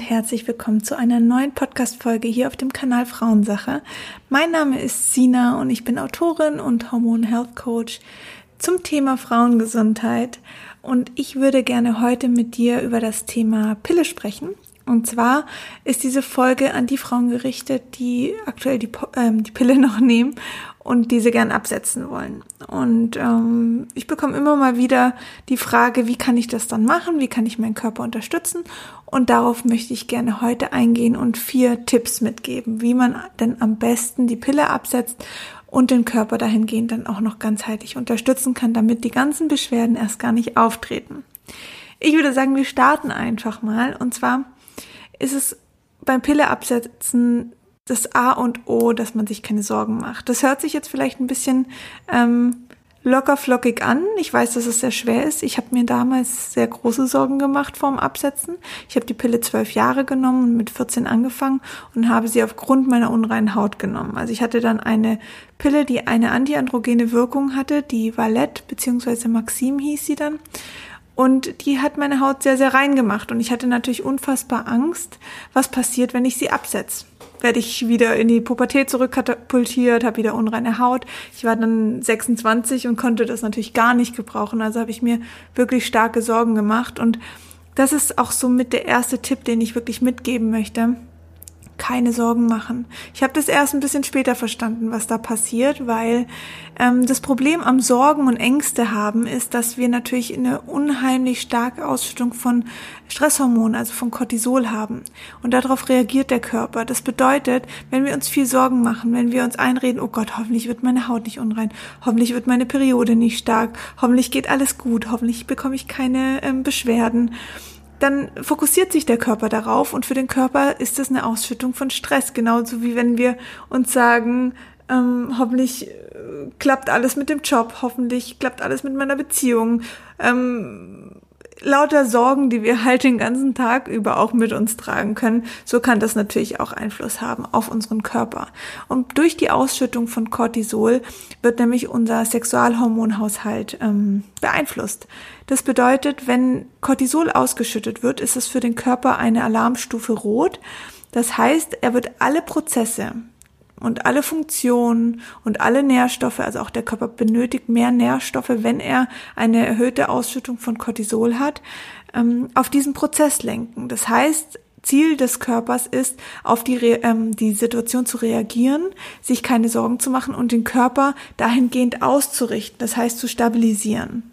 Und herzlich willkommen zu einer neuen Podcast-Folge hier auf dem Kanal Frauensache. Mein Name ist Sina und ich bin Autorin und Hormon Health Coach zum Thema Frauengesundheit. Und ich würde gerne heute mit dir über das Thema Pille sprechen. Und zwar ist diese Folge an die Frauen gerichtet, die aktuell die, ähm, die Pille noch nehmen und diese gern absetzen wollen. Und ähm, ich bekomme immer mal wieder die Frage, wie kann ich das dann machen? Wie kann ich meinen Körper unterstützen? Und darauf möchte ich gerne heute eingehen und vier Tipps mitgeben, wie man denn am besten die Pille absetzt und den Körper dahingehend dann auch noch ganzheitlich unterstützen kann, damit die ganzen Beschwerden erst gar nicht auftreten. Ich würde sagen, wir starten einfach mal. Und zwar ist es beim Pille absetzen das A und O, dass man sich keine Sorgen macht. Das hört sich jetzt vielleicht ein bisschen ähm, locker flockig an. Ich weiß, dass es sehr schwer ist. Ich habe mir damals sehr große Sorgen gemacht vorm Absetzen. Ich habe die Pille zwölf Jahre genommen und mit 14 angefangen und habe sie aufgrund meiner unreinen Haut genommen. Also ich hatte dann eine Pille, die eine antiandrogene Wirkung hatte, die Valette bzw. Maxim hieß sie dann. Und die hat meine Haut sehr, sehr rein gemacht. Und ich hatte natürlich unfassbar Angst, was passiert, wenn ich sie absetze werde ich wieder in die Pubertät zurückkatapultiert, habe wieder unreine Haut. Ich war dann 26 und konnte das natürlich gar nicht gebrauchen. Also habe ich mir wirklich starke Sorgen gemacht. Und das ist auch so mit der erste Tipp, den ich wirklich mitgeben möchte keine Sorgen machen. Ich habe das erst ein bisschen später verstanden, was da passiert, weil ähm, das Problem am Sorgen und Ängste haben ist, dass wir natürlich eine unheimlich starke Ausschüttung von Stresshormonen, also von Cortisol haben. Und darauf reagiert der Körper. Das bedeutet, wenn wir uns viel Sorgen machen, wenn wir uns einreden, oh Gott, hoffentlich wird meine Haut nicht unrein, hoffentlich wird meine Periode nicht stark, hoffentlich geht alles gut, hoffentlich bekomme ich keine ähm, Beschwerden dann fokussiert sich der Körper darauf und für den Körper ist das eine Ausschüttung von Stress, genauso wie wenn wir uns sagen, ähm, hoffentlich äh, klappt alles mit dem Job, hoffentlich klappt alles mit meiner Beziehung. Ähm, lauter Sorgen, die wir halt den ganzen Tag über auch mit uns tragen können, so kann das natürlich auch Einfluss haben auf unseren Körper. Und durch die Ausschüttung von Cortisol wird nämlich unser Sexualhormonhaushalt ähm, beeinflusst. Das bedeutet, wenn Cortisol ausgeschüttet wird, ist es für den Körper eine Alarmstufe rot. Das heißt, er wird alle Prozesse, und alle Funktionen und alle Nährstoffe, also auch der Körper benötigt mehr Nährstoffe, wenn er eine erhöhte Ausschüttung von Cortisol hat, ähm, auf diesen Prozess lenken. Das heißt, Ziel des Körpers ist, auf die, ähm, die Situation zu reagieren, sich keine Sorgen zu machen und den Körper dahingehend auszurichten, das heißt zu stabilisieren.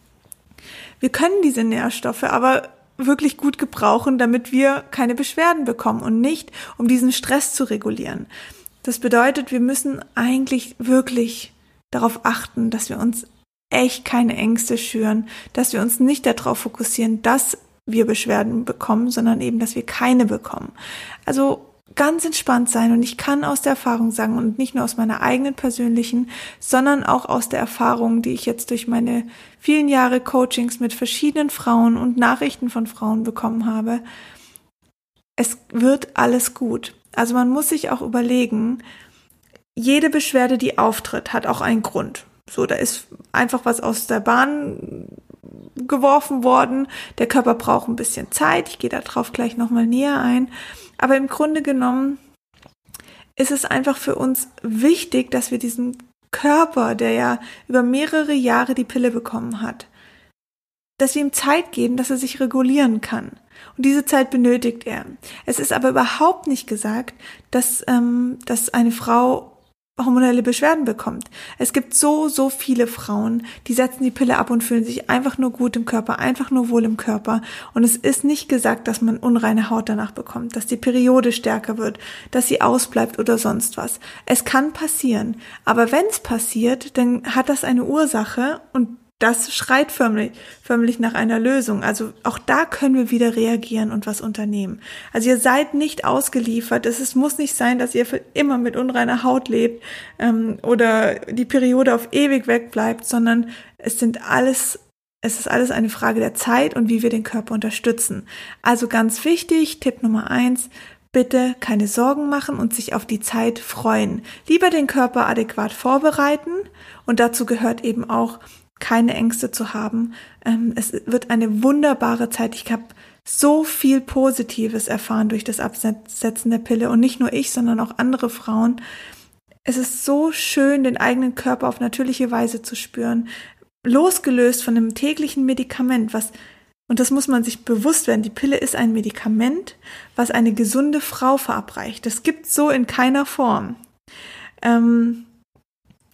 Wir können diese Nährstoffe aber wirklich gut gebrauchen, damit wir keine Beschwerden bekommen und nicht, um diesen Stress zu regulieren. Das bedeutet, wir müssen eigentlich wirklich darauf achten, dass wir uns echt keine Ängste schüren, dass wir uns nicht darauf fokussieren, dass wir Beschwerden bekommen, sondern eben, dass wir keine bekommen. Also ganz entspannt sein und ich kann aus der Erfahrung sagen und nicht nur aus meiner eigenen persönlichen, sondern auch aus der Erfahrung, die ich jetzt durch meine vielen Jahre Coachings mit verschiedenen Frauen und Nachrichten von Frauen bekommen habe. Es wird alles gut. Also man muss sich auch überlegen, jede Beschwerde, die auftritt, hat auch einen Grund. So, da ist einfach was aus der Bahn geworfen worden. Der Körper braucht ein bisschen Zeit. Ich gehe darauf gleich nochmal näher ein. Aber im Grunde genommen ist es einfach für uns wichtig, dass wir diesen Körper, der ja über mehrere Jahre die Pille bekommen hat, dass wir ihm Zeit geben, dass er sich regulieren kann. Und diese Zeit benötigt er. Es ist aber überhaupt nicht gesagt, dass, ähm, dass eine Frau hormonelle Beschwerden bekommt. Es gibt so, so viele Frauen, die setzen die Pille ab und fühlen sich einfach nur gut im Körper, einfach nur wohl im Körper. Und es ist nicht gesagt, dass man unreine Haut danach bekommt, dass die Periode stärker wird, dass sie ausbleibt oder sonst was. Es kann passieren. Aber wenn es passiert, dann hat das eine Ursache und das schreit förmlich, förmlich nach einer Lösung. Also auch da können wir wieder reagieren und was unternehmen. Also ihr seid nicht ausgeliefert. Es ist, muss nicht sein, dass ihr für immer mit unreiner Haut lebt ähm, oder die Periode auf ewig wegbleibt, sondern es sind alles es ist alles eine Frage der Zeit und wie wir den Körper unterstützen. Also ganz wichtig, Tipp Nummer eins, bitte keine Sorgen machen und sich auf die Zeit freuen. Lieber den Körper adäquat vorbereiten und dazu gehört eben auch keine Ängste zu haben. Ähm, es wird eine wunderbare Zeit. Ich habe so viel Positives erfahren durch das Absetzen der Pille und nicht nur ich, sondern auch andere Frauen. Es ist so schön, den eigenen Körper auf natürliche Weise zu spüren, losgelöst von einem täglichen Medikament, was und das muss man sich bewusst werden. Die Pille ist ein Medikament, was eine gesunde Frau verabreicht. Das gibt so in keiner Form. Ähm,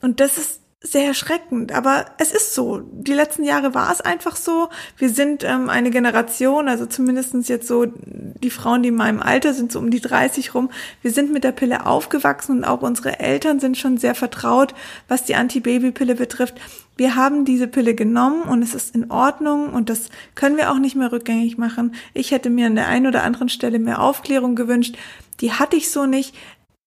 und das ist sehr erschreckend, aber es ist so. Die letzten Jahre war es einfach so. Wir sind ähm, eine Generation, also zumindestens jetzt so die Frauen, die in meinem Alter sind, so um die 30 rum. Wir sind mit der Pille aufgewachsen und auch unsere Eltern sind schon sehr vertraut, was die Antibabypille betrifft. Wir haben diese Pille genommen und es ist in Ordnung und das können wir auch nicht mehr rückgängig machen. Ich hätte mir an der einen oder anderen Stelle mehr Aufklärung gewünscht. Die hatte ich so nicht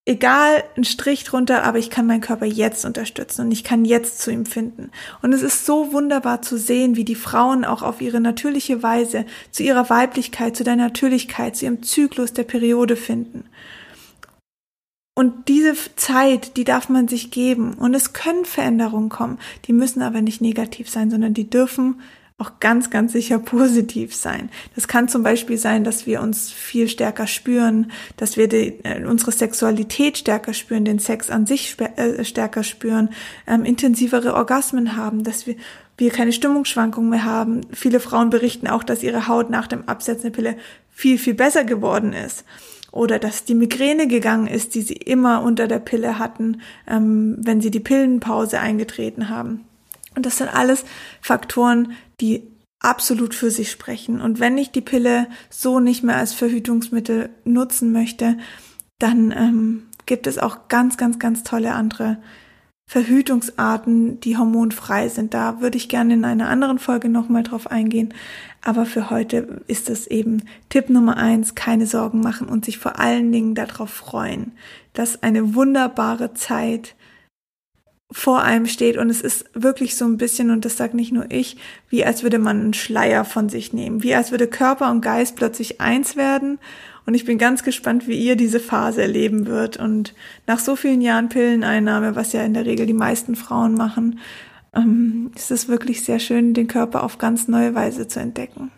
egal, ein Strich drunter, aber ich kann meinen Körper jetzt unterstützen und ich kann jetzt zu ihm finden. Und es ist so wunderbar zu sehen, wie die Frauen auch auf ihre natürliche Weise zu ihrer Weiblichkeit, zu der Natürlichkeit, zu ihrem Zyklus der Periode finden. Und diese Zeit, die darf man sich geben. Und es können Veränderungen kommen. Die müssen aber nicht negativ sein, sondern die dürfen auch ganz, ganz sicher positiv sein. Das kann zum Beispiel sein, dass wir uns viel stärker spüren, dass wir die, äh, unsere Sexualität stärker spüren, den Sex an sich äh, stärker spüren, ähm, intensivere Orgasmen haben, dass wir, wir keine Stimmungsschwankungen mehr haben. Viele Frauen berichten auch, dass ihre Haut nach dem Absetzen der Pille viel, viel besser geworden ist. Oder dass die Migräne gegangen ist, die sie immer unter der Pille hatten, ähm, wenn sie die Pillenpause eingetreten haben. Und das sind alles Faktoren, die absolut für sich sprechen. Und wenn ich die Pille so nicht mehr als Verhütungsmittel nutzen möchte, dann ähm, gibt es auch ganz, ganz, ganz tolle andere Verhütungsarten, die hormonfrei sind. Da würde ich gerne in einer anderen Folge nochmal drauf eingehen. Aber für heute ist es eben Tipp Nummer eins, keine Sorgen machen und sich vor allen Dingen darauf freuen, dass eine wunderbare Zeit vor einem steht und es ist wirklich so ein bisschen, und das sagt nicht nur ich, wie als würde man einen Schleier von sich nehmen, wie als würde Körper und Geist plötzlich eins werden und ich bin ganz gespannt, wie ihr diese Phase erleben wird und nach so vielen Jahren Pilleneinnahme, was ja in der Regel die meisten Frauen machen, ähm, ist es wirklich sehr schön, den Körper auf ganz neue Weise zu entdecken.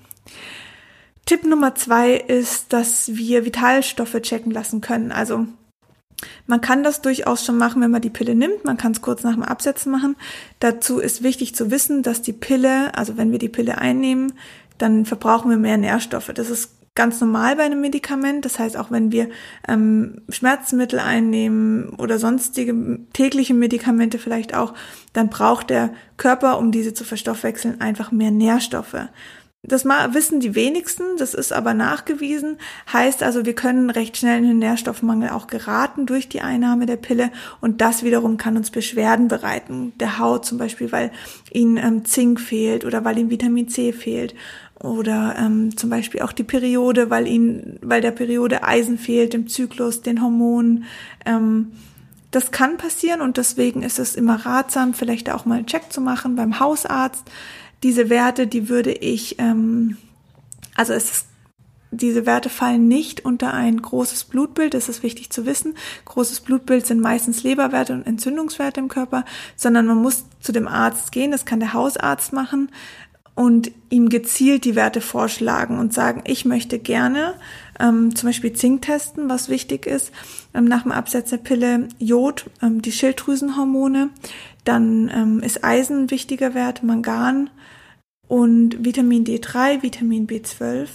Tipp Nummer zwei ist, dass wir Vitalstoffe checken lassen können. Also man kann das durchaus schon machen, wenn man die Pille nimmt. Man kann es kurz nach dem Absetzen machen. Dazu ist wichtig zu wissen, dass die Pille, also wenn wir die Pille einnehmen, dann verbrauchen wir mehr Nährstoffe. Das ist ganz normal bei einem Medikament. Das heißt, auch wenn wir ähm, Schmerzmittel einnehmen oder sonstige tägliche Medikamente vielleicht auch, dann braucht der Körper, um diese zu verstoffwechseln, einfach mehr Nährstoffe. Das wissen die wenigsten, das ist aber nachgewiesen. Heißt also, wir können recht schnell in den Nährstoffmangel auch geraten durch die Einnahme der Pille und das wiederum kann uns Beschwerden bereiten. Der Haut zum Beispiel, weil ihnen ähm, Zink fehlt oder weil ihm Vitamin C fehlt oder ähm, zum Beispiel auch die Periode, weil ihnen, weil der Periode Eisen fehlt, im Zyklus, den Hormonen. Ähm, das kann passieren und deswegen ist es immer ratsam, vielleicht auch mal einen Check zu machen beim Hausarzt diese Werte, die würde ich, ähm, also es ist, diese Werte fallen nicht unter ein großes Blutbild, das ist wichtig zu wissen. Großes Blutbild sind meistens Leberwerte und Entzündungswerte im Körper, sondern man muss zu dem Arzt gehen, das kann der Hausarzt machen und ihm gezielt die Werte vorschlagen und sagen, ich möchte gerne ähm, zum Beispiel Zink testen, was wichtig ist, ähm, nach dem Absatz der Pille, Jod, ähm, die Schilddrüsenhormone, dann ähm, ist Eisen ein wichtiger Wert, Mangan und Vitamin D3, Vitamin B12.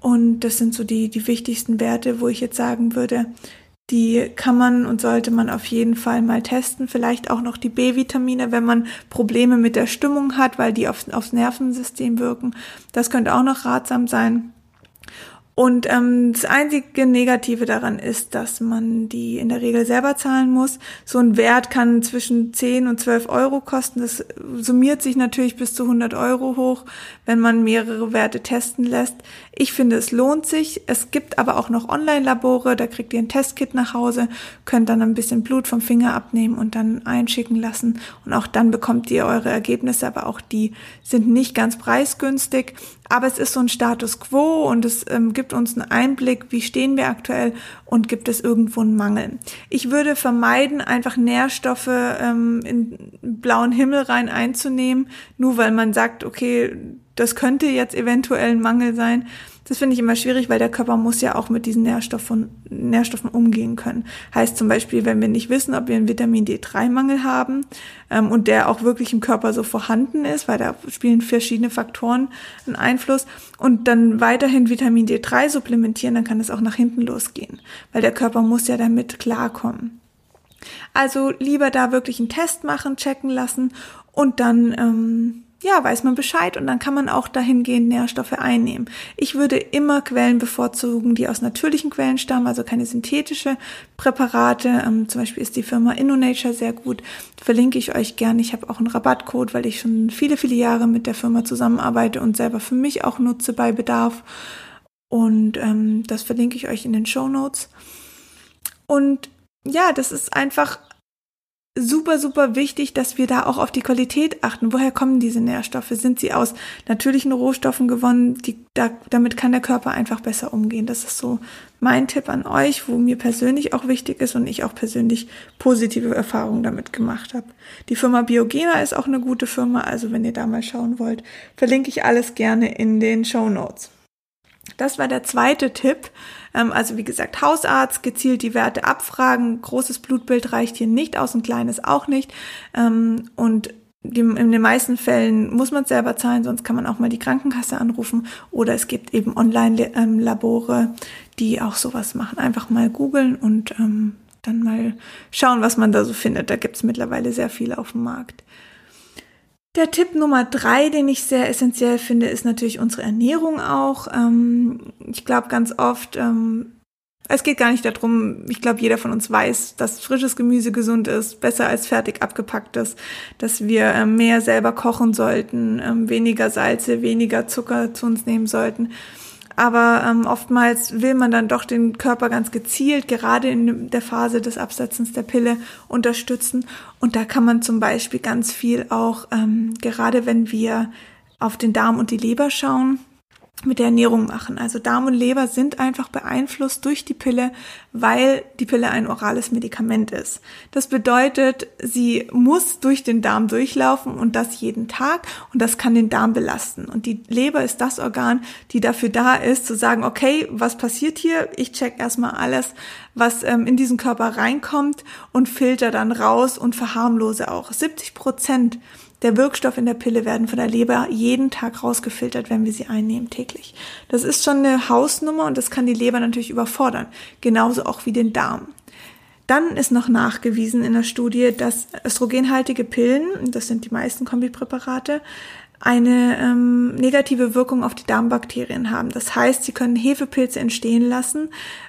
Und das sind so die, die wichtigsten Werte, wo ich jetzt sagen würde, die kann man und sollte man auf jeden Fall mal testen. Vielleicht auch noch die B-Vitamine, wenn man Probleme mit der Stimmung hat, weil die auf, aufs Nervensystem wirken. Das könnte auch noch ratsam sein. Und ähm, das einzige Negative daran ist, dass man die in der Regel selber zahlen muss. So ein Wert kann zwischen 10 und 12 Euro kosten. Das summiert sich natürlich bis zu 100 Euro hoch, wenn man mehrere Werte testen lässt. Ich finde, es lohnt sich. Es gibt aber auch noch Online-Labore, da kriegt ihr ein Testkit nach Hause, könnt dann ein bisschen Blut vom Finger abnehmen und dann einschicken lassen. Und auch dann bekommt ihr eure Ergebnisse, aber auch die sind nicht ganz preisgünstig. Aber es ist so ein Status quo und es ähm, gibt uns einen Einblick, wie stehen wir aktuell und gibt es irgendwo einen Mangel. Ich würde vermeiden, einfach Nährstoffe ähm, in blauen Himmel rein einzunehmen, nur weil man sagt, okay, das könnte jetzt eventuell ein Mangel sein. Das finde ich immer schwierig, weil der Körper muss ja auch mit diesen Nährstoffen, Nährstoffen umgehen können. Heißt zum Beispiel, wenn wir nicht wissen, ob wir einen Vitamin D3-Mangel haben ähm, und der auch wirklich im Körper so vorhanden ist, weil da spielen verschiedene Faktoren einen Einfluss und dann weiterhin Vitamin D3 supplementieren, dann kann es auch nach hinten losgehen, weil der Körper muss ja damit klarkommen. Also lieber da wirklich einen Test machen, checken lassen und dann ähm, ja, weiß man Bescheid und dann kann man auch dahingehend Nährstoffe einnehmen. Ich würde immer Quellen bevorzugen, die aus natürlichen Quellen stammen, also keine synthetische Präparate. Ähm, zum Beispiel ist die Firma InnoNature sehr gut. Verlinke ich euch gerne. Ich habe auch einen Rabattcode, weil ich schon viele, viele Jahre mit der Firma zusammenarbeite und selber für mich auch nutze bei Bedarf. Und ähm, das verlinke ich euch in den Show Notes. Und ja, das ist einfach super, super wichtig, dass wir da auch auf die Qualität achten. Woher kommen diese Nährstoffe? Sind sie aus natürlichen Rohstoffen gewonnen? Die, da, damit kann der Körper einfach besser umgehen. Das ist so mein Tipp an euch, wo mir persönlich auch wichtig ist und ich auch persönlich positive Erfahrungen damit gemacht habe. Die Firma Biogena ist auch eine gute Firma, also wenn ihr da mal schauen wollt, verlinke ich alles gerne in den Show Notes. Das war der zweite Tipp. Ähm, also wie gesagt, Hausarzt, gezielt die Werte abfragen. Großes Blutbild reicht hier nicht aus, ein kleines auch nicht. Ähm, und in den meisten Fällen muss man selber zahlen, sonst kann man auch mal die Krankenkasse anrufen oder es gibt eben Online-Labore, die auch sowas machen. Einfach mal googeln und ähm, dann mal schauen, was man da so findet. Da gibt es mittlerweile sehr viel auf dem Markt. Der Tipp Nummer drei, den ich sehr essentiell finde, ist natürlich unsere Ernährung auch. Ähm, ich glaube ganz oft, ähm, es geht gar nicht darum, ich glaube, jeder von uns weiß, dass frisches Gemüse gesund ist, besser als fertig abgepacktes, dass wir ähm, mehr selber kochen sollten, ähm, weniger Salze, weniger Zucker zu uns nehmen sollten. Aber ähm, oftmals will man dann doch den Körper ganz gezielt, gerade in der Phase des Absetzens der Pille, unterstützen. Und da kann man zum Beispiel ganz viel auch, ähm, gerade wenn wir auf den Darm und die Leber schauen, mit der Ernährung machen. Also Darm und Leber sind einfach beeinflusst durch die Pille, weil die Pille ein orales Medikament ist. Das bedeutet, sie muss durch den Darm durchlaufen und das jeden Tag und das kann den Darm belasten. Und die Leber ist das Organ, die dafür da ist, zu sagen, okay, was passiert hier? Ich check erstmal alles, was ähm, in diesen Körper reinkommt und filter dann raus und verharmlose auch. 70 Prozent der Wirkstoff in der Pille werden von der Leber jeden Tag rausgefiltert, wenn wir sie einnehmen täglich. Das ist schon eine Hausnummer und das kann die Leber natürlich überfordern. Genauso auch wie den Darm. Dann ist noch nachgewiesen in der Studie, dass östrogenhaltige Pillen, das sind die meisten Kombipräparate, eine ähm, negative Wirkung auf die Darmbakterien haben. Das heißt, sie können Hefepilze entstehen lassen,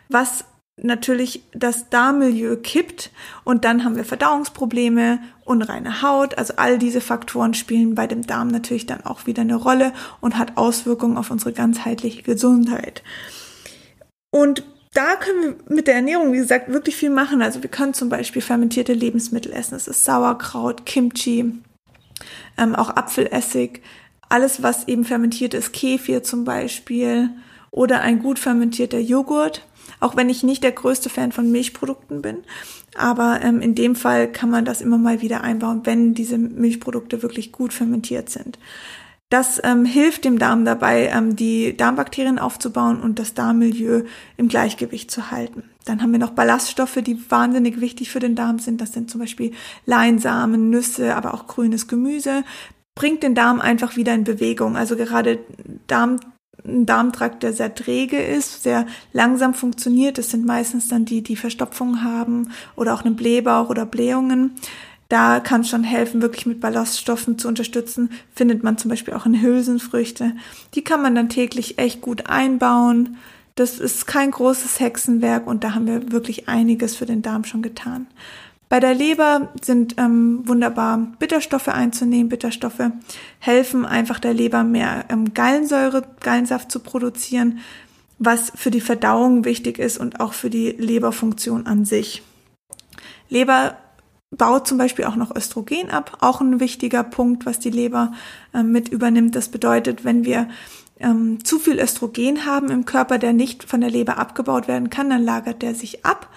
was natürlich das Darmmilieu kippt und dann haben wir Verdauungsprobleme, unreine Haut, also all diese Faktoren spielen bei dem Darm natürlich dann auch wieder eine Rolle und hat Auswirkungen auf unsere ganzheitliche Gesundheit. Und da können wir mit der Ernährung, wie gesagt, wirklich viel machen. Also wir können zum Beispiel fermentierte Lebensmittel essen. Das ist Sauerkraut, Kimchi, ähm, auch Apfelessig, alles, was eben fermentiert ist, Kefir zum Beispiel oder ein gut fermentierter Joghurt auch wenn ich nicht der größte Fan von Milchprodukten bin. Aber ähm, in dem Fall kann man das immer mal wieder einbauen, wenn diese Milchprodukte wirklich gut fermentiert sind. Das ähm, hilft dem Darm dabei, ähm, die Darmbakterien aufzubauen und das Darmmilieu im Gleichgewicht zu halten. Dann haben wir noch Ballaststoffe, die wahnsinnig wichtig für den Darm sind. Das sind zum Beispiel Leinsamen, Nüsse, aber auch grünes Gemüse. Bringt den Darm einfach wieder in Bewegung. Also gerade Darm ein Darmtrakt, der sehr träge ist, sehr langsam funktioniert. Das sind meistens dann die, die Verstopfung haben oder auch einen Blähbauch oder Blähungen. Da kann es schon helfen, wirklich mit Ballaststoffen zu unterstützen. Findet man zum Beispiel auch in Hülsenfrüchte. Die kann man dann täglich echt gut einbauen. Das ist kein großes Hexenwerk und da haben wir wirklich einiges für den Darm schon getan. Bei der Leber sind ähm, wunderbar Bitterstoffe einzunehmen. Bitterstoffe helfen einfach der Leber mehr ähm, Gallensäure, Gallensaft zu produzieren, was für die Verdauung wichtig ist und auch für die Leberfunktion an sich. Leber baut zum Beispiel auch noch Östrogen ab, auch ein wichtiger Punkt, was die Leber äh, mit übernimmt. Das bedeutet, wenn wir ähm, zu viel Östrogen haben im Körper, der nicht von der Leber abgebaut werden kann, dann lagert der sich ab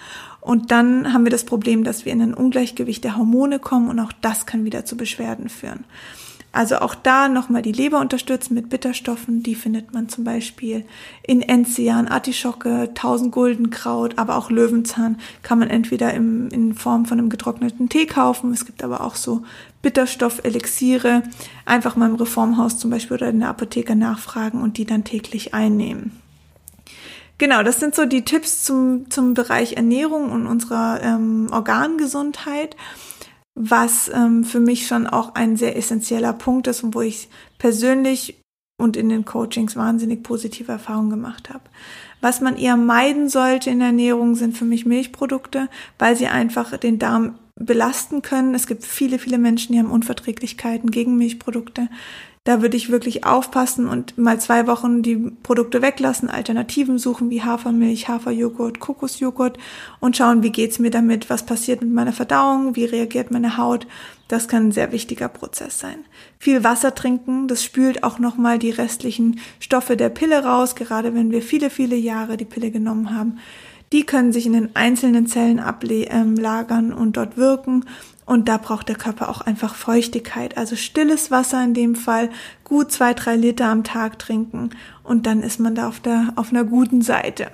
und dann haben wir das Problem, dass wir in ein Ungleichgewicht der Hormone kommen und auch das kann wieder zu Beschwerden führen. Also auch da nochmal die Leber unterstützen mit Bitterstoffen. Die findet man zum Beispiel in Enzian, Artischocke, Tausendguldenkraut, aber auch Löwenzahn kann man entweder im, in Form von einem getrockneten Tee kaufen. Es gibt aber auch so Bitterstoff-Elixiere. Einfach mal im Reformhaus zum Beispiel oder in der Apotheke nachfragen und die dann täglich einnehmen. Genau, das sind so die Tipps zum, zum Bereich Ernährung und unserer ähm, Organgesundheit was ähm, für mich schon auch ein sehr essentieller Punkt ist und wo ich persönlich und in den Coachings wahnsinnig positive Erfahrungen gemacht habe. Was man eher meiden sollte in der Ernährung sind für mich Milchprodukte, weil sie einfach den Darm belasten können. Es gibt viele, viele Menschen, die haben Unverträglichkeiten gegen Milchprodukte. Da würde ich wirklich aufpassen und mal zwei Wochen die Produkte weglassen, Alternativen suchen wie Hafermilch, Haferjoghurt, Kokosjoghurt und schauen, wie geht's mir damit, was passiert mit meiner Verdauung, wie reagiert meine Haut. Das kann ein sehr wichtiger Prozess sein. Viel Wasser trinken, das spült auch nochmal die restlichen Stoffe der Pille raus, gerade wenn wir viele, viele Jahre die Pille genommen haben. Die können sich in den einzelnen Zellen ablagern ähm, und dort wirken und da braucht der Körper auch einfach Feuchtigkeit. Also stilles Wasser in dem Fall, gut zwei, drei Liter am Tag trinken und dann ist man da auf der, auf einer guten Seite.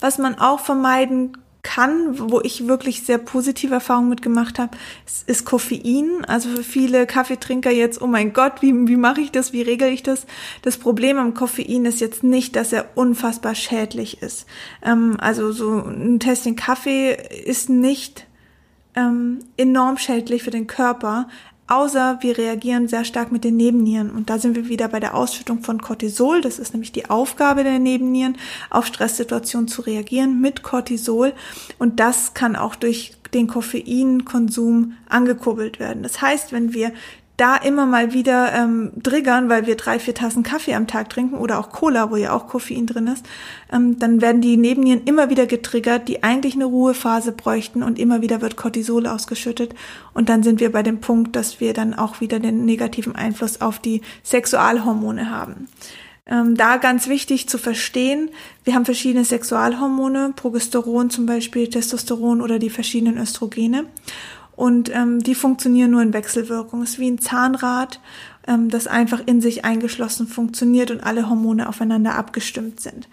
Was man auch vermeiden kann, wo ich wirklich sehr positive Erfahrungen mitgemacht habe, ist, ist Koffein. Also für viele Kaffeetrinker jetzt, oh mein Gott, wie, wie mache ich das, wie regel ich das? Das Problem am Koffein ist jetzt nicht, dass er unfassbar schädlich ist. Ähm, also so ein Tässchen Kaffee ist nicht ähm, enorm schädlich für den Körper, außer wir reagieren sehr stark mit den Nebennieren. Und da sind wir wieder bei der Ausschüttung von Cortisol. Das ist nämlich die Aufgabe der Nebennieren, auf Stresssituationen zu reagieren mit Cortisol. Und das kann auch durch den Koffeinkonsum angekurbelt werden. Das heißt, wenn wir da immer mal wieder ähm, triggern, weil wir drei, vier Tassen Kaffee am Tag trinken oder auch Cola, wo ja auch Koffein drin ist, ähm, dann werden die Nebennieren immer wieder getriggert, die eigentlich eine Ruhephase bräuchten und immer wieder wird Cortisol ausgeschüttet und dann sind wir bei dem Punkt, dass wir dann auch wieder den negativen Einfluss auf die Sexualhormone haben. Ähm, da ganz wichtig zu verstehen, wir haben verschiedene Sexualhormone, Progesteron zum Beispiel, Testosteron oder die verschiedenen Östrogene. Und ähm, die funktionieren nur in Wechselwirkung. Es ist wie ein Zahnrad, ähm, das einfach in sich eingeschlossen funktioniert und alle Hormone aufeinander abgestimmt sind.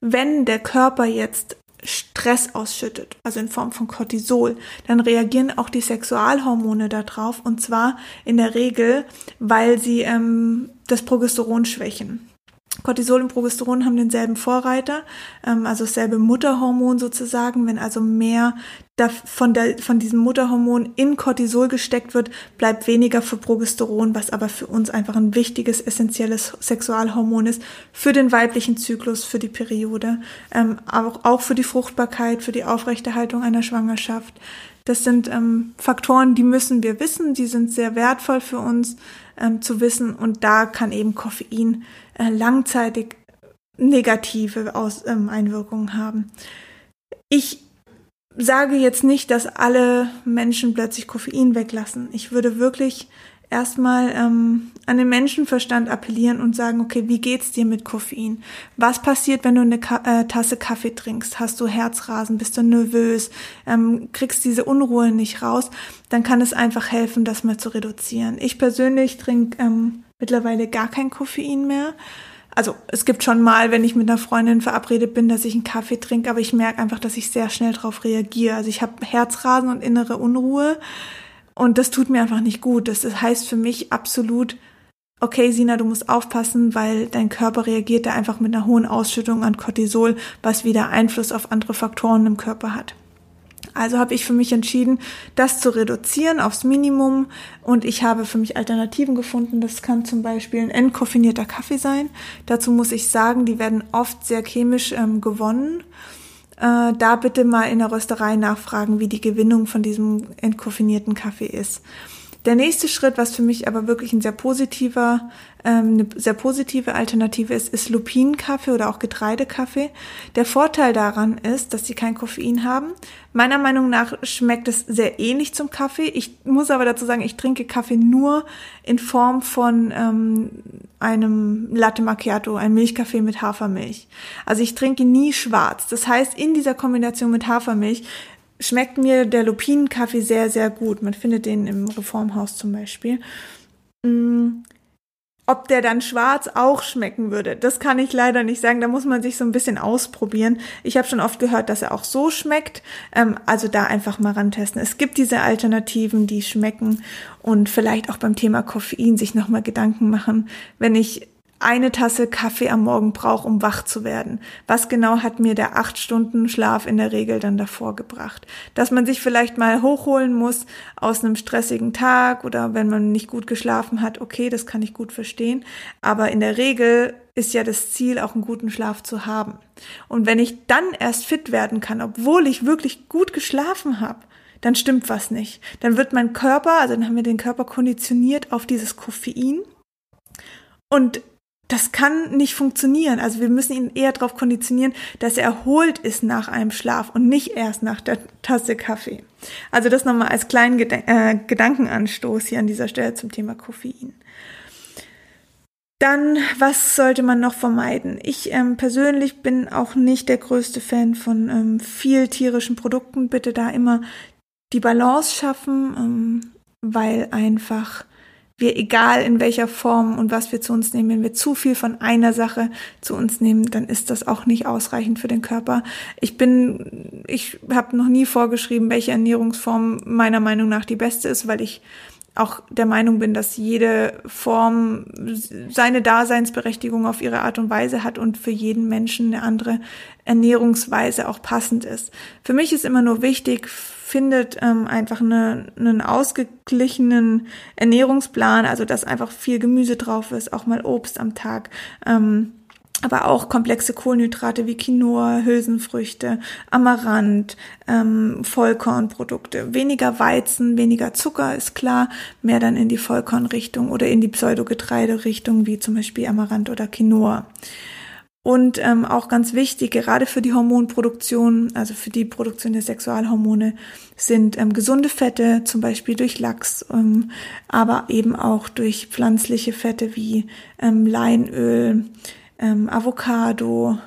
Wenn der Körper jetzt Stress ausschüttet, also in Form von Cortisol, dann reagieren auch die Sexualhormone darauf und zwar in der Regel, weil sie ähm, das Progesteron schwächen. Cortisol und Progesteron haben denselben Vorreiter, ähm, also dasselbe Mutterhormon sozusagen. Wenn also mehr von, der, von diesem Mutterhormon in Cortisol gesteckt wird, bleibt weniger für Progesteron, was aber für uns einfach ein wichtiges, essentielles Sexualhormon ist, für den weiblichen Zyklus, für die Periode, ähm, auch, auch für die Fruchtbarkeit, für die Aufrechterhaltung einer Schwangerschaft. Das sind ähm, Faktoren, die müssen wir wissen, die sind sehr wertvoll für uns ähm, zu wissen und da kann eben Koffein äh, langzeitig negative Aus ähm, Einwirkungen haben. Ich sage jetzt nicht, dass alle Menschen plötzlich Koffein weglassen. Ich würde wirklich erstmal ähm, an den Menschenverstand appellieren und sagen, okay, wie geht's dir mit Koffein? Was passiert, wenn du eine Ka äh, Tasse Kaffee trinkst? Hast du Herzrasen? Bist du nervös? Ähm, kriegst diese Unruhe nicht raus? Dann kann es einfach helfen, das mal zu reduzieren. Ich persönlich trinke ähm, mittlerweile gar kein Koffein mehr. Also es gibt schon mal, wenn ich mit einer Freundin verabredet bin, dass ich einen Kaffee trinke, aber ich merke einfach, dass ich sehr schnell darauf reagiere. Also ich habe Herzrasen und innere Unruhe und das tut mir einfach nicht gut. Das heißt für mich absolut, okay, Sina, du musst aufpassen, weil dein Körper reagiert da einfach mit einer hohen Ausschüttung an Cortisol, was wieder Einfluss auf andere Faktoren im Körper hat. Also habe ich für mich entschieden, das zu reduzieren aufs Minimum und ich habe für mich Alternativen gefunden. Das kann zum Beispiel ein entkoffinierter Kaffee sein. Dazu muss ich sagen, die werden oft sehr chemisch ähm, gewonnen äh, da bitte mal in der Rösterei nachfragen, wie die Gewinnung von diesem entkoffinierten Kaffee ist. Der nächste Schritt, was für mich aber wirklich ein sehr positiver, ähm, eine sehr positive Alternative ist, ist Lupinenkaffee oder auch Getreidekaffee. Der Vorteil daran ist, dass sie kein Koffein haben. Meiner Meinung nach schmeckt es sehr ähnlich zum Kaffee. Ich muss aber dazu sagen, ich trinke Kaffee nur in Form von ähm, einem Latte Macchiato, ein Milchkaffee mit Hafermilch. Also ich trinke nie schwarz. Das heißt, in dieser Kombination mit Hafermilch schmeckt mir der Lupinenkaffee sehr, sehr gut. Man findet den im Reformhaus zum Beispiel. mh, mm, ob der dann schwarz auch schmecken würde, das kann ich leider nicht sagen. Da muss man sich so ein bisschen ausprobieren. Ich habe schon oft gehört, dass er auch so schmeckt. Ähm, also da einfach mal rantesten. Es gibt diese Alternativen, die schmecken und vielleicht auch beim Thema Koffein sich nochmal Gedanken machen. Wenn ich eine Tasse Kaffee am Morgen brauche, um wach zu werden. Was genau hat mir der acht Stunden Schlaf in der Regel dann davor gebracht? Dass man sich vielleicht mal hochholen muss aus einem stressigen Tag oder wenn man nicht gut geschlafen hat, okay, das kann ich gut verstehen. Aber in der Regel ist ja das Ziel, auch einen guten Schlaf zu haben. Und wenn ich dann erst fit werden kann, obwohl ich wirklich gut geschlafen habe, dann stimmt was nicht. Dann wird mein Körper, also dann haben wir den Körper konditioniert auf dieses Koffein. Und das kann nicht funktionieren. Also wir müssen ihn eher darauf konditionieren, dass er erholt ist nach einem Schlaf und nicht erst nach der Tasse Kaffee. Also das nochmal als kleinen Geden äh, Gedankenanstoß hier an dieser Stelle zum Thema Koffein. Dann, was sollte man noch vermeiden? Ich ähm, persönlich bin auch nicht der größte Fan von ähm, viel tierischen Produkten. Bitte da immer die Balance schaffen, ähm, weil einfach wir, egal in welcher Form und was wir zu uns nehmen, wenn wir zu viel von einer Sache zu uns nehmen, dann ist das auch nicht ausreichend für den Körper. Ich bin, ich habe noch nie vorgeschrieben, welche Ernährungsform meiner Meinung nach die beste ist, weil ich auch der Meinung bin, dass jede Form seine Daseinsberechtigung auf ihre Art und Weise hat und für jeden Menschen eine andere Ernährungsweise auch passend ist. Für mich ist immer nur wichtig, findet ähm, einfach eine, einen ausgeglichenen Ernährungsplan, also dass einfach viel Gemüse drauf ist, auch mal Obst am Tag. Ähm, aber auch komplexe Kohlenhydrate wie Quinoa, Hülsenfrüchte, Amaranth, ähm, Vollkornprodukte. Weniger Weizen, weniger Zucker ist klar, mehr dann in die Vollkornrichtung oder in die Pseudogetreide-Richtung wie zum Beispiel Amaranth oder Quinoa. Und ähm, auch ganz wichtig, gerade für die Hormonproduktion, also für die Produktion der Sexualhormone, sind ähm, gesunde Fette, zum Beispiel durch Lachs, ähm, aber eben auch durch pflanzliche Fette wie ähm, Leinöl, ähm, Avocado,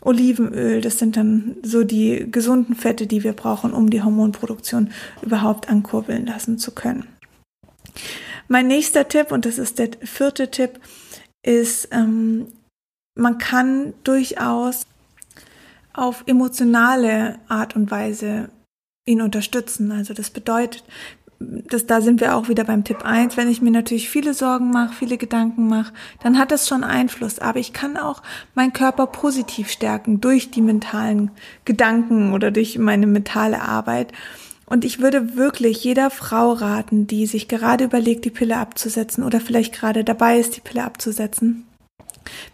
Olivenöl. Das sind dann so die gesunden Fette, die wir brauchen, um die Hormonproduktion überhaupt ankurbeln lassen zu können. Mein nächster Tipp, und das ist der vierte Tipp, ist ähm, man kann durchaus auf emotionale Art und Weise ihn unterstützen. Also das bedeutet, das, da sind wir auch wieder beim Tipp eins. Wenn ich mir natürlich viele Sorgen mache, viele Gedanken mache, dann hat das schon Einfluss. Aber ich kann auch meinen Körper positiv stärken durch die mentalen Gedanken oder durch meine mentale Arbeit. Und ich würde wirklich jeder Frau raten, die sich gerade überlegt, die Pille abzusetzen oder vielleicht gerade dabei ist, die Pille abzusetzen,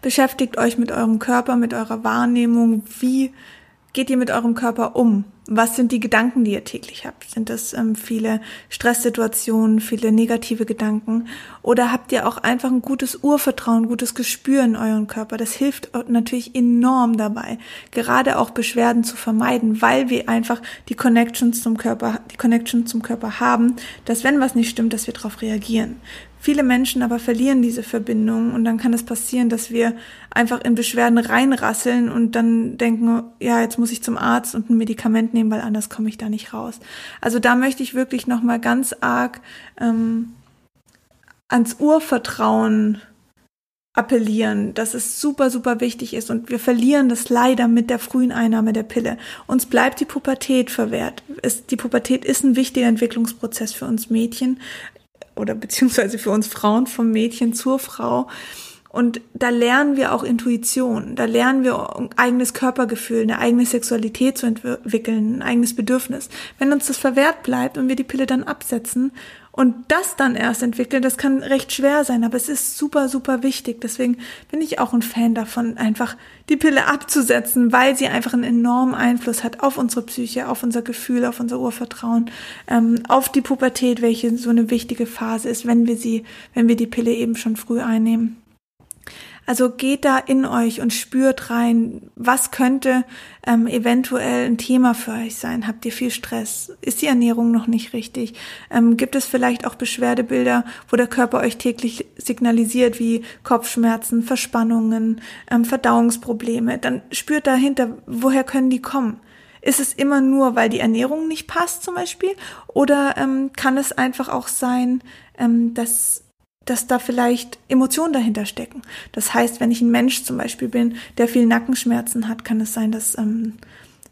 Beschäftigt euch mit eurem Körper, mit eurer Wahrnehmung. Wie geht ihr mit eurem Körper um? Was sind die Gedanken, die ihr täglich habt? Sind das ähm, viele Stresssituationen, viele negative Gedanken? Oder habt ihr auch einfach ein gutes Urvertrauen, gutes Gespür in euren Körper? Das hilft natürlich enorm dabei, gerade auch Beschwerden zu vermeiden, weil wir einfach die Connections zum Körper, die Connection zum Körper haben, dass wenn was nicht stimmt, dass wir darauf reagieren. Viele Menschen aber verlieren diese Verbindung und dann kann es passieren, dass wir einfach in Beschwerden reinrasseln und dann denken, ja, jetzt muss ich zum Arzt und ein Medikament nehmen, weil anders komme ich da nicht raus. Also da möchte ich wirklich nochmal ganz arg ähm, ans Urvertrauen appellieren, dass es super, super wichtig ist und wir verlieren das leider mit der frühen Einnahme der Pille. Uns bleibt die Pubertät verwehrt. Es, die Pubertät ist ein wichtiger Entwicklungsprozess für uns Mädchen oder beziehungsweise für uns Frauen vom Mädchen zur Frau. Und da lernen wir auch Intuition, da lernen wir ein eigenes Körpergefühl, eine eigene Sexualität zu entwickeln, ein eigenes Bedürfnis. Wenn uns das verwehrt bleibt und wir die Pille dann absetzen und das dann erst entwickeln, das kann recht schwer sein, aber es ist super, super wichtig. Deswegen bin ich auch ein Fan davon, einfach die Pille abzusetzen, weil sie einfach einen enormen Einfluss hat auf unsere Psyche, auf unser Gefühl, auf unser Urvertrauen, ähm, auf die Pubertät, welche so eine wichtige Phase ist, wenn wir sie, wenn wir die Pille eben schon früh einnehmen. Also geht da in euch und spürt rein, was könnte ähm, eventuell ein Thema für euch sein. Habt ihr viel Stress? Ist die Ernährung noch nicht richtig? Ähm, gibt es vielleicht auch Beschwerdebilder, wo der Körper euch täglich signalisiert, wie Kopfschmerzen, Verspannungen, ähm, Verdauungsprobleme? Dann spürt dahinter, woher können die kommen? Ist es immer nur, weil die Ernährung nicht passt zum Beispiel? Oder ähm, kann es einfach auch sein, ähm, dass dass da vielleicht Emotionen dahinter stecken. Das heißt, wenn ich ein Mensch zum Beispiel bin, der viel Nackenschmerzen hat, kann es sein, dass, ähm,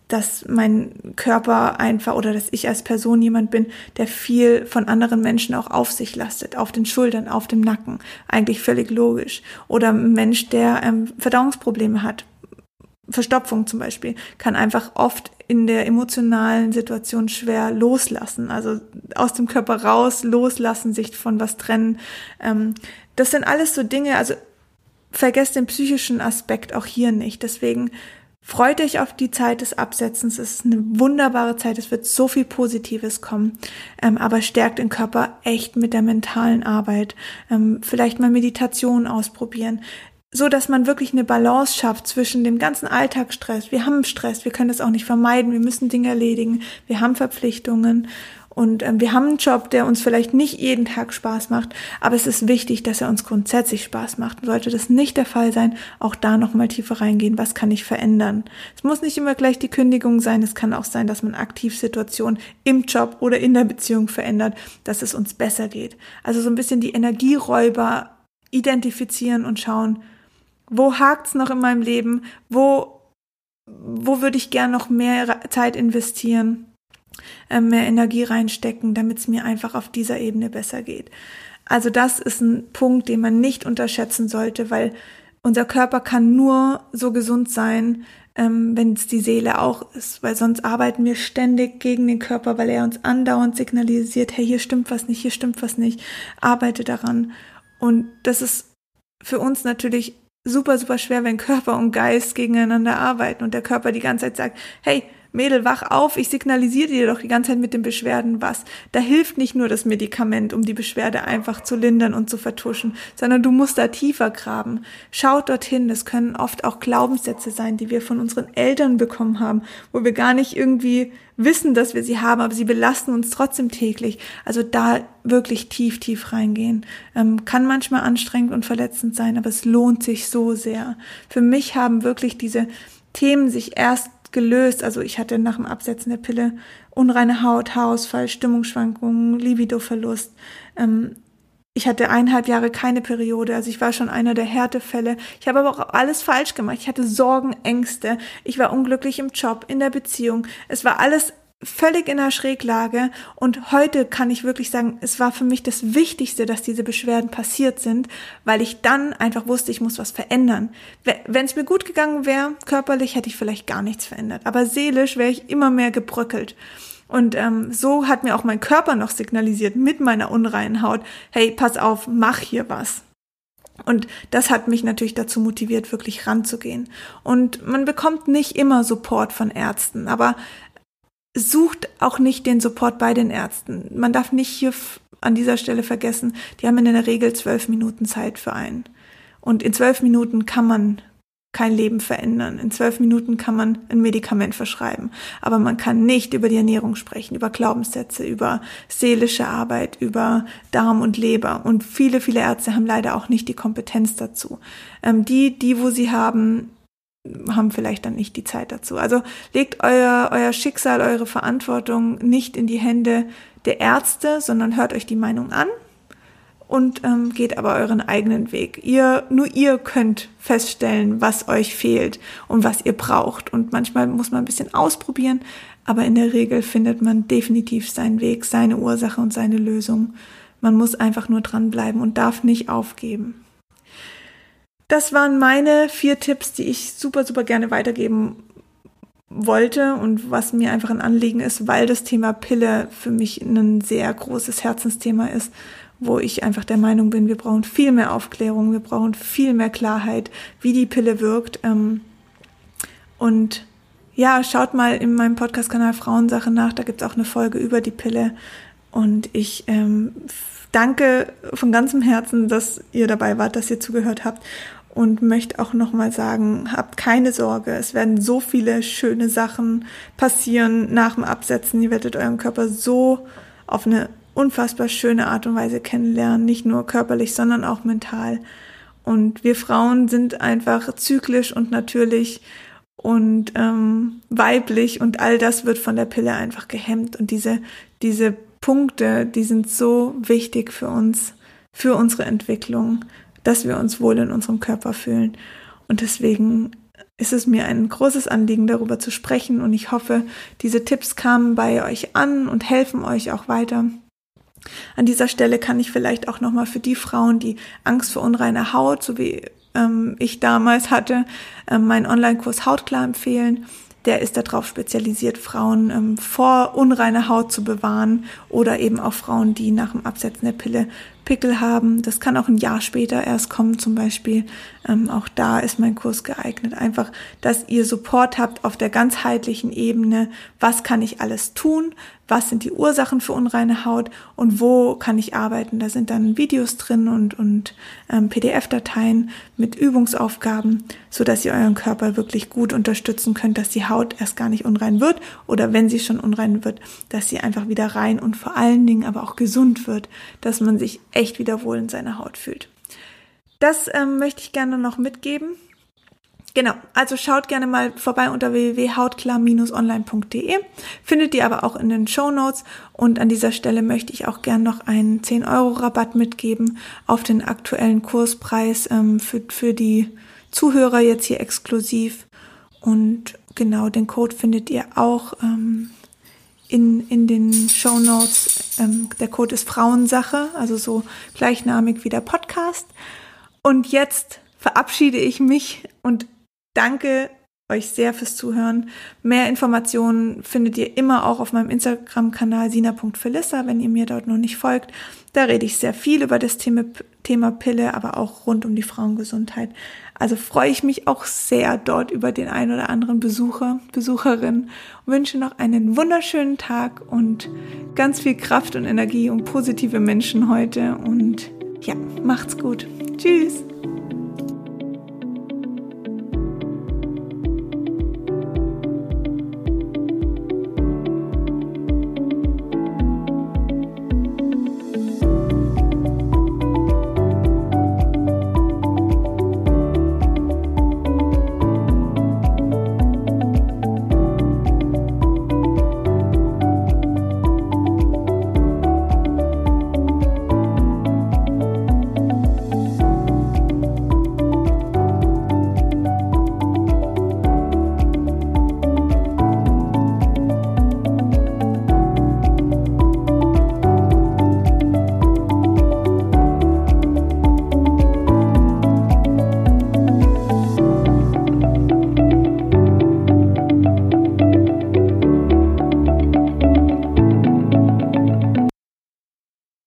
dass mein Körper einfach oder dass ich als Person jemand bin, der viel von anderen Menschen auch auf sich lastet, auf den Schultern, auf dem Nacken. Eigentlich völlig logisch. Oder ein Mensch, der ähm, Verdauungsprobleme hat, Verstopfung zum Beispiel, kann einfach oft in der emotionalen Situation schwer loslassen, also aus dem Körper raus, loslassen, sich von was trennen. Ähm, das sind alles so Dinge, also vergesst den psychischen Aspekt auch hier nicht. Deswegen freut euch auf die Zeit des Absetzens. Es ist eine wunderbare Zeit. Es wird so viel Positives kommen. Ähm, aber stärkt den Körper echt mit der mentalen Arbeit. Ähm, vielleicht mal Meditation ausprobieren so dass man wirklich eine Balance schafft zwischen dem ganzen Alltagsstress. Wir haben Stress, wir können das auch nicht vermeiden, wir müssen Dinge erledigen, wir haben Verpflichtungen und ähm, wir haben einen Job, der uns vielleicht nicht jeden Tag Spaß macht, aber es ist wichtig, dass er uns grundsätzlich Spaß macht. Sollte das nicht der Fall sein, auch da nochmal tiefer reingehen, was kann ich verändern. Es muss nicht immer gleich die Kündigung sein, es kann auch sein, dass man aktiv Situationen im Job oder in der Beziehung verändert, dass es uns besser geht. Also so ein bisschen die Energieräuber identifizieren und schauen, wo hakt's noch in meinem Leben? Wo, wo würde ich gern noch mehr Zeit investieren, äh, mehr Energie reinstecken, damit es mir einfach auf dieser Ebene besser geht? Also das ist ein Punkt, den man nicht unterschätzen sollte, weil unser Körper kann nur so gesund sein, ähm, wenn es die Seele auch ist, weil sonst arbeiten wir ständig gegen den Körper, weil er uns andauernd signalisiert, hey, hier stimmt was nicht, hier stimmt was nicht, arbeite daran. Und das ist für uns natürlich super, super schwer, wenn Körper und Geist gegeneinander arbeiten und der Körper die ganze Zeit sagt, hey, Mädel, wach auf, ich signalisiere dir doch die ganze Zeit mit den Beschwerden was. Da hilft nicht nur das Medikament, um die Beschwerde einfach zu lindern und zu vertuschen, sondern du musst da tiefer graben. Schaut dorthin, das können oft auch Glaubenssätze sein, die wir von unseren Eltern bekommen haben, wo wir gar nicht irgendwie wissen, dass wir sie haben, aber sie belasten uns trotzdem täglich. Also da wirklich tief, tief reingehen. Ähm, kann manchmal anstrengend und verletzend sein, aber es lohnt sich so sehr. Für mich haben wirklich diese Themen sich erst gelöst. Also ich hatte nach dem Absetzen der Pille unreine Haut, Haarausfall, Stimmungsschwankungen, Libidoverlust. Ähm, ich hatte eineinhalb Jahre keine Periode, also ich war schon einer der Härtefälle. Ich habe aber auch alles falsch gemacht. Ich hatte Sorgen, Ängste. Ich war unglücklich im Job, in der Beziehung. Es war alles völlig in der Schräglage und heute kann ich wirklich sagen, es war für mich das Wichtigste, dass diese Beschwerden passiert sind, weil ich dann einfach wusste, ich muss was verändern. Wenn es mir gut gegangen wäre, körperlich hätte ich vielleicht gar nichts verändert, aber seelisch wäre ich immer mehr gebröckelt. Und ähm, so hat mir auch mein Körper noch signalisiert mit meiner unreinen Haut, hey, pass auf, mach hier was. Und das hat mich natürlich dazu motiviert, wirklich ranzugehen. Und man bekommt nicht immer Support von Ärzten, aber sucht auch nicht den Support bei den Ärzten. Man darf nicht hier an dieser Stelle vergessen, die haben in der Regel zwölf Minuten Zeit für einen. Und in zwölf Minuten kann man kein Leben verändern. In zwölf Minuten kann man ein Medikament verschreiben. Aber man kann nicht über die Ernährung sprechen, über Glaubenssätze, über seelische Arbeit, über Darm und Leber. Und viele, viele Ärzte haben leider auch nicht die Kompetenz dazu. Ähm, die, die, wo sie haben, haben vielleicht dann nicht die Zeit dazu. Also legt euer, euer Schicksal, eure Verantwortung nicht in die Hände der Ärzte, sondern hört euch die Meinung an und ähm, geht aber euren eigenen Weg. Ihr, nur ihr könnt feststellen, was euch fehlt und was ihr braucht. Und manchmal muss man ein bisschen ausprobieren, aber in der Regel findet man definitiv seinen Weg, seine Ursache und seine Lösung. Man muss einfach nur dranbleiben und darf nicht aufgeben. Das waren meine vier Tipps, die ich super, super gerne weitergeben wollte und was mir einfach ein Anliegen ist, weil das Thema Pille für mich ein sehr großes Herzensthema ist, wo ich einfach der Meinung bin, wir brauchen viel mehr Aufklärung, wir brauchen viel mehr Klarheit, wie die Pille wirkt. Ähm, und ja, schaut mal in meinem Podcast-Kanal Frauensache nach, da gibt es auch eine Folge über die Pille. Und ich ähm, danke von ganzem Herzen, dass ihr dabei wart, dass ihr zugehört habt und möchte auch nochmal sagen, habt keine Sorge, es werden so viele schöne Sachen passieren nach dem Absetzen. Ihr werdet euren Körper so auf eine unfassbar schöne Art und Weise kennenlernen, nicht nur körperlich, sondern auch mental. Und wir Frauen sind einfach zyklisch und natürlich und ähm, weiblich und all das wird von der Pille einfach gehemmt. Und diese, diese Punkte, die sind so wichtig für uns für unsere Entwicklung, dass wir uns wohl in unserem Körper fühlen. Und deswegen ist es mir ein großes Anliegen, darüber zu sprechen. Und ich hoffe, diese Tipps kamen bei euch an und helfen euch auch weiter. An dieser Stelle kann ich vielleicht auch nochmal für die Frauen, die Angst vor unreiner Haut, so wie ähm, ich damals hatte, ähm, meinen Online-Kurs Hautklar empfehlen der ist darauf spezialisiert, Frauen ähm, vor unreiner Haut zu bewahren oder eben auch Frauen, die nach dem Absetzen der Pille Pickel haben. Das kann auch ein Jahr später erst kommen zum Beispiel. Ähm, auch da ist mein Kurs geeignet. Einfach, dass ihr Support habt auf der ganzheitlichen Ebene. Was kann ich alles tun? Was sind die Ursachen für unreine Haut? Und wo kann ich arbeiten? Da sind dann Videos drin und, und ähm, PDF-Dateien mit Übungsaufgaben, so dass ihr euren Körper wirklich gut unterstützen könnt, dass die Haut erst gar nicht unrein wird oder wenn sie schon unrein wird, dass sie einfach wieder rein und vor allen Dingen aber auch gesund wird, dass man sich echt wieder wohl in seiner Haut fühlt. Das ähm, möchte ich gerne noch mitgeben. Genau, also schaut gerne mal vorbei unter www.hautklar-online.de. Findet ihr aber auch in den Show Notes. Und an dieser Stelle möchte ich auch gerne noch einen 10 Euro Rabatt mitgeben auf den aktuellen Kurspreis ähm, für, für die Zuhörer jetzt hier exklusiv. Und genau, den Code findet ihr auch ähm, in, in den Show Notes. Ähm, der Code ist Frauensache, also so gleichnamig wie der Podcast. Und jetzt verabschiede ich mich und danke euch sehr fürs Zuhören. Mehr Informationen findet ihr immer auch auf meinem Instagram-Kanal sina.felissa, wenn ihr mir dort noch nicht folgt. Da rede ich sehr viel über das Thema, Thema Pille, aber auch rund um die Frauengesundheit. Also freue ich mich auch sehr dort über den ein oder anderen Besucher, Besucherin. Wünsche noch einen wunderschönen Tag und ganz viel Kraft und Energie und positive Menschen heute. Und ja, macht's gut. Tschüss.